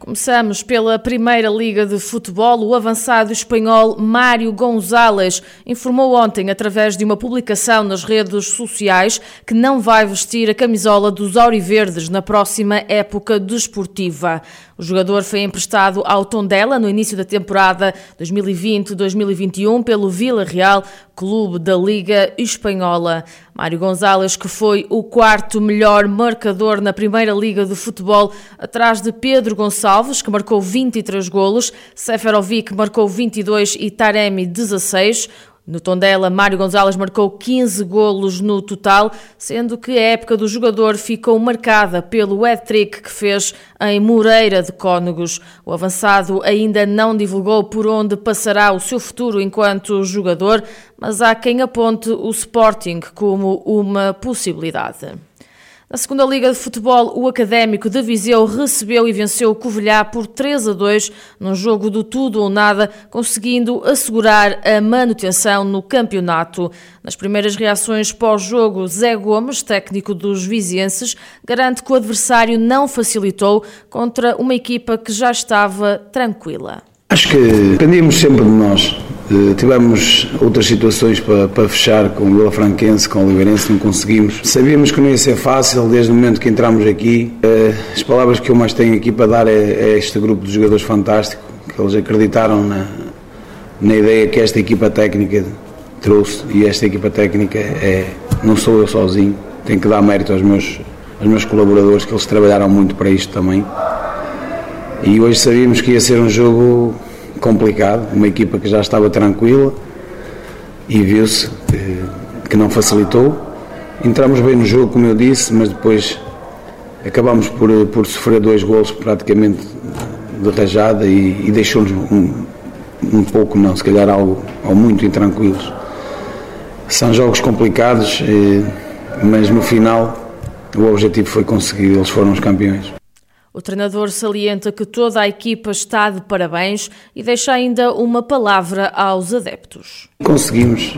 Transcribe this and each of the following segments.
Começamos pela Primeira Liga de Futebol. O avançado espanhol Mário Gonzalez informou ontem, através de uma publicação nas redes sociais, que não vai vestir a camisola dos Auriverdes na próxima época desportiva. O jogador foi emprestado ao Tondela no início da temporada 2020-2021 pelo Vila Real, clube da Liga Espanhola. Mário Gonzalez, que foi o quarto melhor marcador na Primeira Liga de Futebol, atrás de Pedro Gonçalves, que marcou 23 golos, Seferovic marcou 22 e Taremi 16. No Tondela, Mário Gonzalez marcou 15 golos no total, sendo que a época do jogador ficou marcada pelo hat-trick que fez em Moreira de Cónegos. O avançado ainda não divulgou por onde passará o seu futuro enquanto jogador, mas há quem aponte o Sporting como uma possibilidade. Na segunda Liga de Futebol, o Académico de Viseu recebeu e venceu o Covilhá por 3 a 2 num jogo do tudo ou nada, conseguindo assegurar a manutenção no campeonato. Nas primeiras reações pós-jogo, Zé Gomes, técnico dos vizienses, garante que o adversário não facilitou contra uma equipa que já estava tranquila. Acho que dependíamos sempre de nós. Eh, tivemos outras situações para, para fechar com o Vila Franquense, com o Oliveirense, não conseguimos. Sabíamos que não ia ser fácil desde o momento que entramos aqui. Eh, as palavras que eu mais tenho aqui para dar é, é este grupo de jogadores fantástico, que eles acreditaram na, na ideia que esta equipa técnica trouxe e esta equipa técnica é, não sou eu sozinho, tenho que dar mérito aos meus, aos meus colaboradores que eles trabalharam muito para isto também. E hoje sabíamos que ia ser um jogo complicado, uma equipa que já estava tranquila e viu-se que, que, não facilitou. Entramos bem no jogo, como eu disse, mas depois acabámos por, por sofrer dois gols praticamente de rajada e, e deixou-nos um, um pouco, não, se calhar algo, ou muito intranquilos. São jogos complicados, eh, mas no final o objetivo foi conseguir, eles foram os campeões. O treinador salienta que toda a equipa está de parabéns e deixa ainda uma palavra aos adeptos. Conseguimos,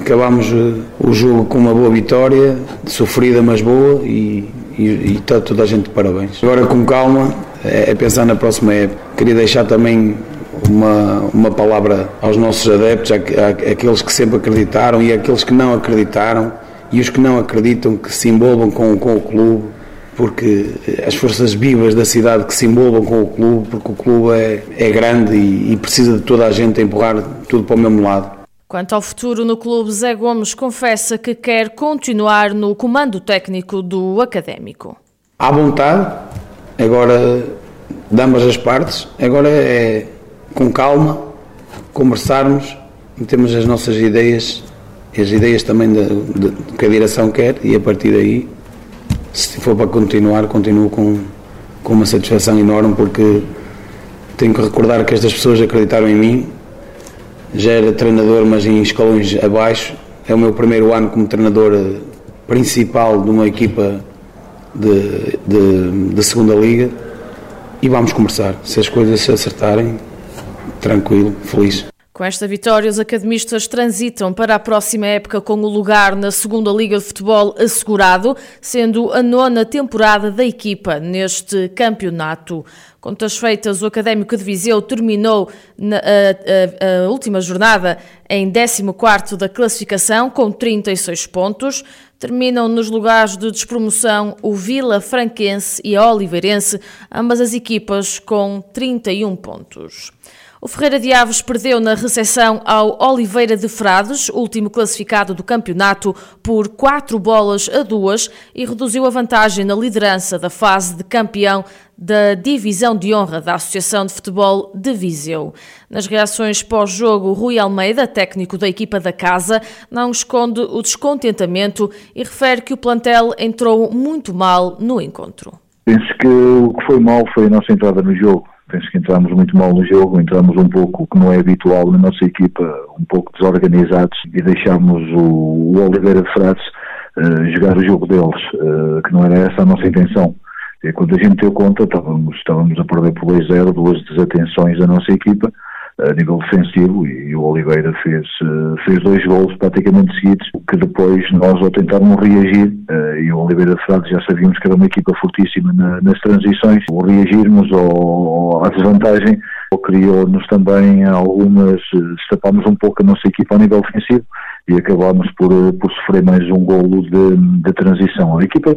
acabámos eh, o jogo com uma boa vitória, sofrida mas boa e, está toda a gente de parabéns. Agora com calma, é, é pensar na próxima época. Queria deixar também uma, uma palavra aos nossos adeptos, aqueles que sempre acreditaram e aqueles que não acreditaram e os que não acreditam que se envolvam com, com o clube porque as forças vivas da cidade que se envolvam com o clube, porque o clube é, é grande e, e precisa de toda a gente a empurrar tudo para o mesmo lado. Quanto ao futuro no clube, Zé Gomes confessa que quer continuar no comando técnico do Académico. À vontade, agora damos as partes, agora é com calma, conversarmos, temos as nossas ideias, as ideias também de, de, que a direção quer e a partir daí se for para continuar, continuo com, com uma satisfação enorme porque tenho que recordar que estas pessoas acreditaram em mim. Já era treinador, mas em escalões abaixo. É o meu primeiro ano como treinador principal de uma equipa de, de, de segunda liga e vamos conversar. Se as coisas se acertarem, tranquilo, feliz. Com esta vitória, os academistas transitam para a próxima época com o lugar na segunda Liga de Futebol assegurado, sendo a nona temporada da equipa neste campeonato. Contas feitas, o Académico de Viseu terminou na, a, a, a última jornada em 14º da classificação com 36 pontos. Terminam nos lugares de despromoção o Vila Franquense e a Oliveirense, ambas as equipas com 31 pontos. O Ferreira de Aves perdeu na recepção ao Oliveira de Frades, último classificado do campeonato, por 4 bolas a 2 e reduziu a vantagem na liderança da fase de campeão da Divisão de Honra da Associação de Futebol de Viseu. Nas reações pós-jogo, Rui Almeida, técnico da equipa da casa, não esconde o descontentamento e refere que o plantel entrou muito mal no encontro. Penso que o que foi mal foi a nossa entrada no jogo penso que entramos muito mal no jogo, entramos um pouco, que não é habitual na nossa equipa, um pouco desorganizados e deixámos o, o Oliveira de Frades uh, jogar o jogo deles, uh, que não era essa a nossa intenção. E quando a gente deu conta, estávamos, estávamos a perder por 2-0, duas desatenções da nossa equipa, a nível defensivo e o Oliveira fez, fez dois gols praticamente seguidos, que depois nós ao tentarmos reagir, e o Oliveira de Frades já sabíamos que era uma equipa fortíssima nas transições, o reagirmos ao, à desvantagem criou-nos também algumas, destapámos um pouco a nossa equipa a nível ofensivo e acabámos por, por sofrer mais um golo de, de transição. A equipa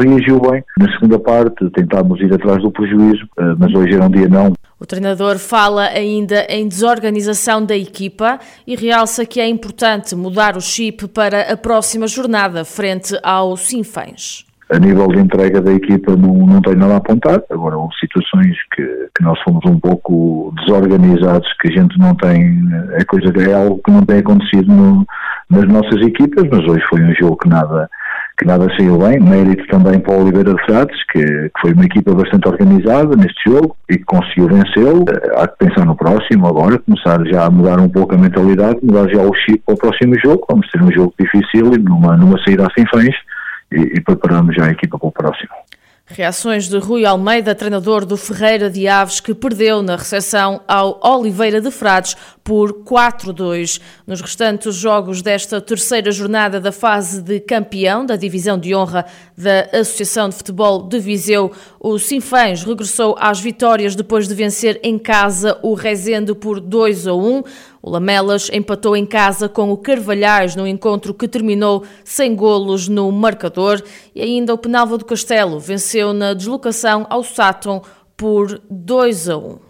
reagiu bem na segunda parte, tentámos ir atrás do prejuízo, eh, mas hoje era um dia não. O treinador fala ainda em desorganização da equipa e realça que é importante mudar o chip para a próxima jornada frente ao Sinfãs a nível de entrega da equipa não, não tenho nada a apontar. Agora, houve situações que, que nós fomos um pouco desorganizados, que a gente não tem, é coisa é algo que não tem acontecido no, nas nossas equipas, mas hoje foi um jogo que nada, que nada saiu bem. Mérito também para o Oliveira de Frades, que, que foi uma equipa bastante organizada neste jogo e que conseguiu vencê-lo. Há que pensar no próximo agora, começar já a mudar um pouco a mentalidade, mudar já o chip para o próximo jogo. Vamos ter um jogo difícil e numa, numa saída sem fãs e, e preparamos já a equipa para o próximo. Reações de Rui Almeida, treinador do Ferreira de Aves, que perdeu na recepção ao Oliveira de Frades por 4-2. Nos restantes jogos desta terceira jornada da fase de campeão da Divisão de Honra da Associação de Futebol de Viseu, o Sinfãs regressou às vitórias depois de vencer em casa o Rezende por 2 1. O Lamelas empatou em casa com o Carvalhais no encontro que terminou sem golos no marcador e ainda o Penalva do Castelo venceu na deslocação ao Sátão por 2 a 1.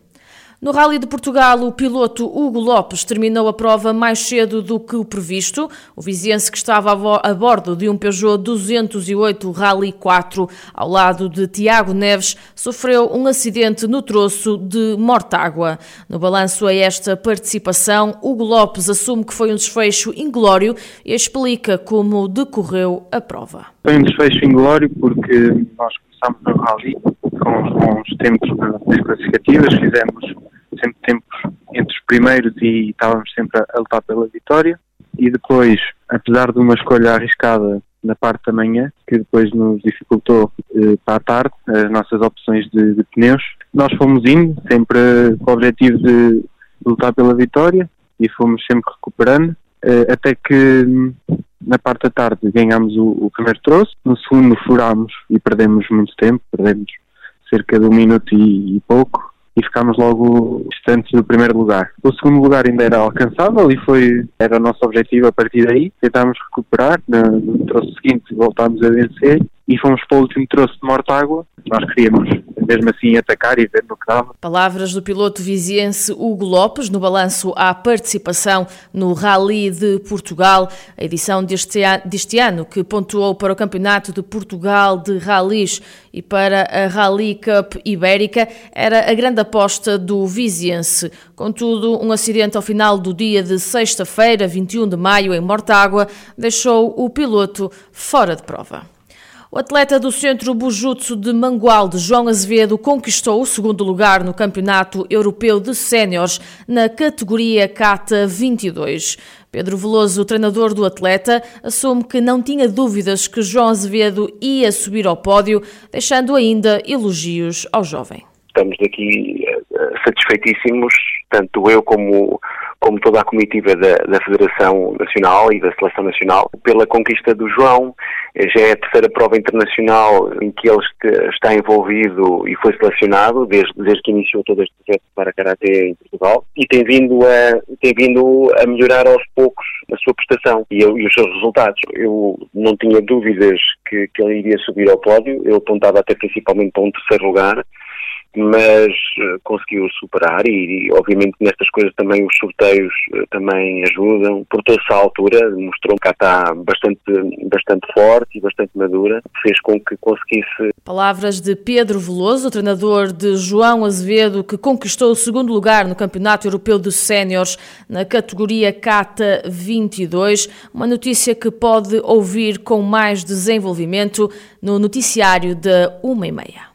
No Rally de Portugal, o piloto Hugo Lopes terminou a prova mais cedo do que o previsto. O viziense que estava a bordo de um Peugeot 208 Rally 4 ao lado de Tiago Neves sofreu um acidente no troço de Mortágua. No balanço a esta participação, Hugo Lopes assume que foi um desfecho inglório e explica como decorreu a prova. Foi um desfecho inglório porque nós começámos no Rally com os bons tempos nas classificativas, fizemos sempre tempos entre os primeiros e estávamos sempre a, lutar pela vitória. E depois, apesar de uma escolha arriscada na parte da manhã, que depois nos dificultou eh, para a tarde as nossas opções de, de, pneus, nós fomos indo sempre com o objetivo de lutar pela vitória e fomos sempre recuperando, eh, até que na parte da tarde ganhámos o, o primeiro troço, no segundo furámos e perdemos muito tempo, perdemos cerca de um minuto e, e pouco, e ficámos logo distantes do primeiro lugar. O segundo lugar ainda era alcançável e foi era o nosso objetivo a partir daí. Tentámos recuperar, no, no troço seguinte voltámos a vencer e fomos para o último troço de Mortágua. Nós queríamos mesmo assim atacar e ver no que dava. Palavras do piloto viziense Hugo Lopes no balanço à participação no Rally de Portugal, a edição deste, deste ano que pontuou para o Campeonato de Portugal de Rallys e para a Rally Cup Ibérica, era a grande aposta do viziense. Contudo, um acidente ao final do dia de sexta-feira, 21 de maio, em Mortágua, deixou o piloto fora de prova. O atleta do Centro Bujutsu de Mangualde, João Azevedo, conquistou o segundo lugar no Campeonato Europeu de Séniores na categoria Kata 22. Pedro Veloso, treinador do atleta, assume que não tinha dúvidas que João Azevedo ia subir ao pódio, deixando ainda elogios ao jovem. Estamos aqui eh, satisfeitíssimos, tanto eu como como toda a comitiva da, da, Federação Nacional e da Seleção Nacional, pela conquista do João. Eh, já é a terceira prova internacional em que ele está envolvido e foi selecionado, desde, desde que iniciou todo este projeto para Karaté em Portugal, e tem vindo a, tem vindo a melhorar aos poucos a sua prestação e, e os seus resultados. Eu não tinha dúvidas que, que ele iria subir ao pódio, eu apontava até principalmente para um terceiro lugar, mas uh, conseguiu superar e, e, obviamente nestas coisas também os sorteios uh, também ajudam. Portou-se à altura, mostrou que cá está bastante, bastante forte e bastante madura, fez com que conseguisse. Palavras de Pedro Veloso, treinador de João Azevedo, que conquistou o segundo lugar no Campeonato Europeu de Séniores na categoria Cata 22, uma notícia que pode ouvir com mais desenvolvimento no noticiário da uma e meia.